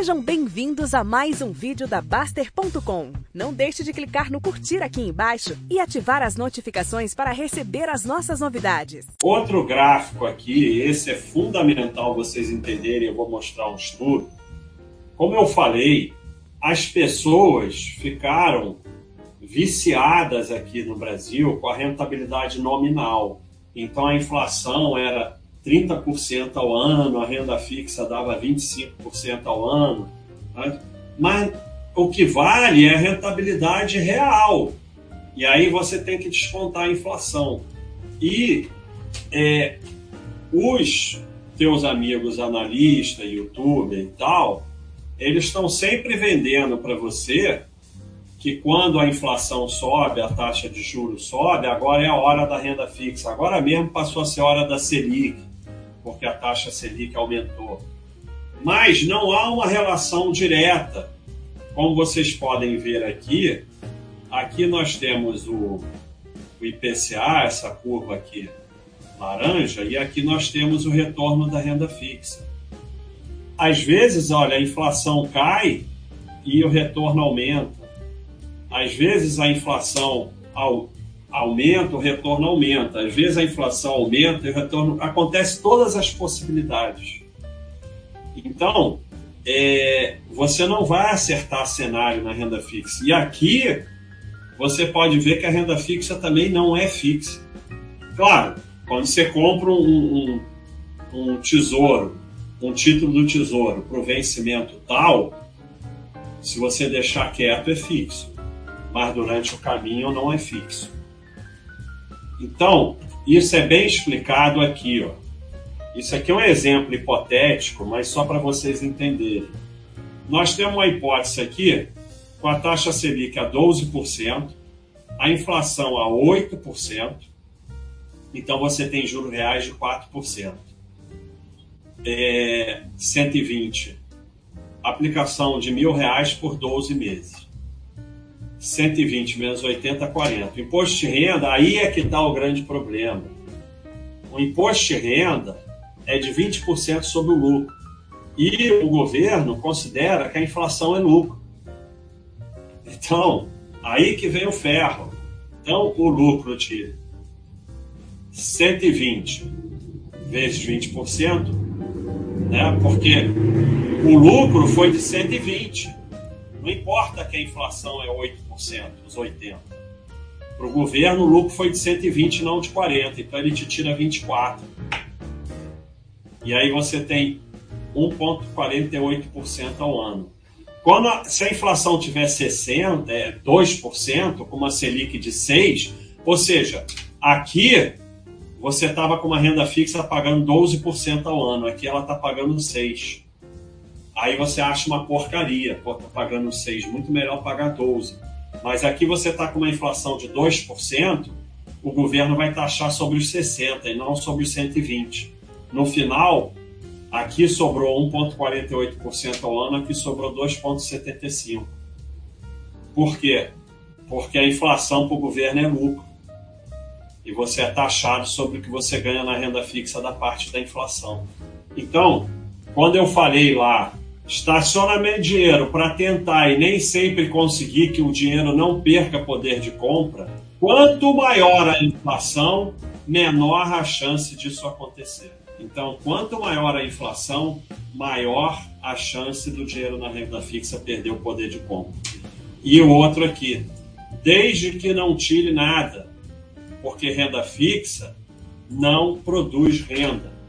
Sejam bem-vindos a mais um vídeo da Baster.com. Não deixe de clicar no curtir aqui embaixo e ativar as notificações para receber as nossas novidades. Outro gráfico aqui, esse é fundamental vocês entenderem, eu vou mostrar um estudo. Como eu falei, as pessoas ficaram viciadas aqui no Brasil com a rentabilidade nominal. Então a inflação era 30% ao ano, a renda fixa dava 25% ao ano. Né? Mas o que vale é a rentabilidade real. E aí você tem que descontar a inflação. E é, os teus amigos analistas, youtuber e tal, eles estão sempre vendendo para você que quando a inflação sobe, a taxa de juros sobe, agora é a hora da renda fixa. Agora mesmo passou a ser hora da Selic porque a taxa Selic aumentou. Mas não há uma relação direta. Como vocês podem ver aqui, aqui nós temos o, o IPCA, essa curva aqui laranja, e aqui nós temos o retorno da renda fixa. Às vezes, olha, a inflação cai e o retorno aumenta. Às vezes a inflação aumenta, o retorno aumenta. Às vezes a inflação aumenta e o retorno. Acontece todas as possibilidades. Então, é, você não vai acertar cenário na renda fixa. E aqui você pode ver que a renda fixa também não é fixa. Claro, quando você compra um, um, um tesouro, um título do tesouro para o vencimento tal, se você deixar quieto é fixo, mas durante o caminho não é fixo. Então, isso é bem explicado aqui. Ó. Isso aqui é um exemplo hipotético, mas só para vocês entenderem. Nós temos uma hipótese aqui com a taxa Selic a 12%, a inflação a 8%, então você tem juros reais de 4%. É, 120, aplicação de mil reais por 12 meses. 120 menos 80, 40. O imposto de renda, aí é que está o grande problema. O imposto de renda é de 20% sobre o lucro. E o governo considera que a inflação é lucro. Então, aí que vem o ferro. Então, o lucro de 120 vezes 20%, né? porque o lucro foi de 120 não importa que a inflação é 8%, os 80%. Para o governo, o lucro foi de 120, não de 40, então ele te tira 24. E aí você tem 1,48% ao ano. Quando a, se a inflação tiver 60%, é 2%, com uma Selic de 6%, ou seja, aqui você estava com uma renda fixa pagando 12% ao ano, aqui ela está pagando 6%. Aí você acha uma porcaria, pô, tá pagando 6, muito melhor pagar 12. Mas aqui você está com uma inflação de 2%, o governo vai taxar sobre os 60 e não sobre os 120. No final, aqui sobrou 1,48% ao ano, aqui sobrou 2,75%. Por quê? Porque a inflação para o governo é lucro. E você é taxado sobre o que você ganha na renda fixa da parte da inflação. Então, quando eu falei lá estacionamento de dinheiro para tentar e nem sempre conseguir que o dinheiro não perca poder de compra, quanto maior a inflação, menor a chance disso acontecer. Então, quanto maior a inflação, maior a chance do dinheiro na renda fixa perder o poder de compra. E o outro aqui, desde que não tire nada, porque renda fixa não produz renda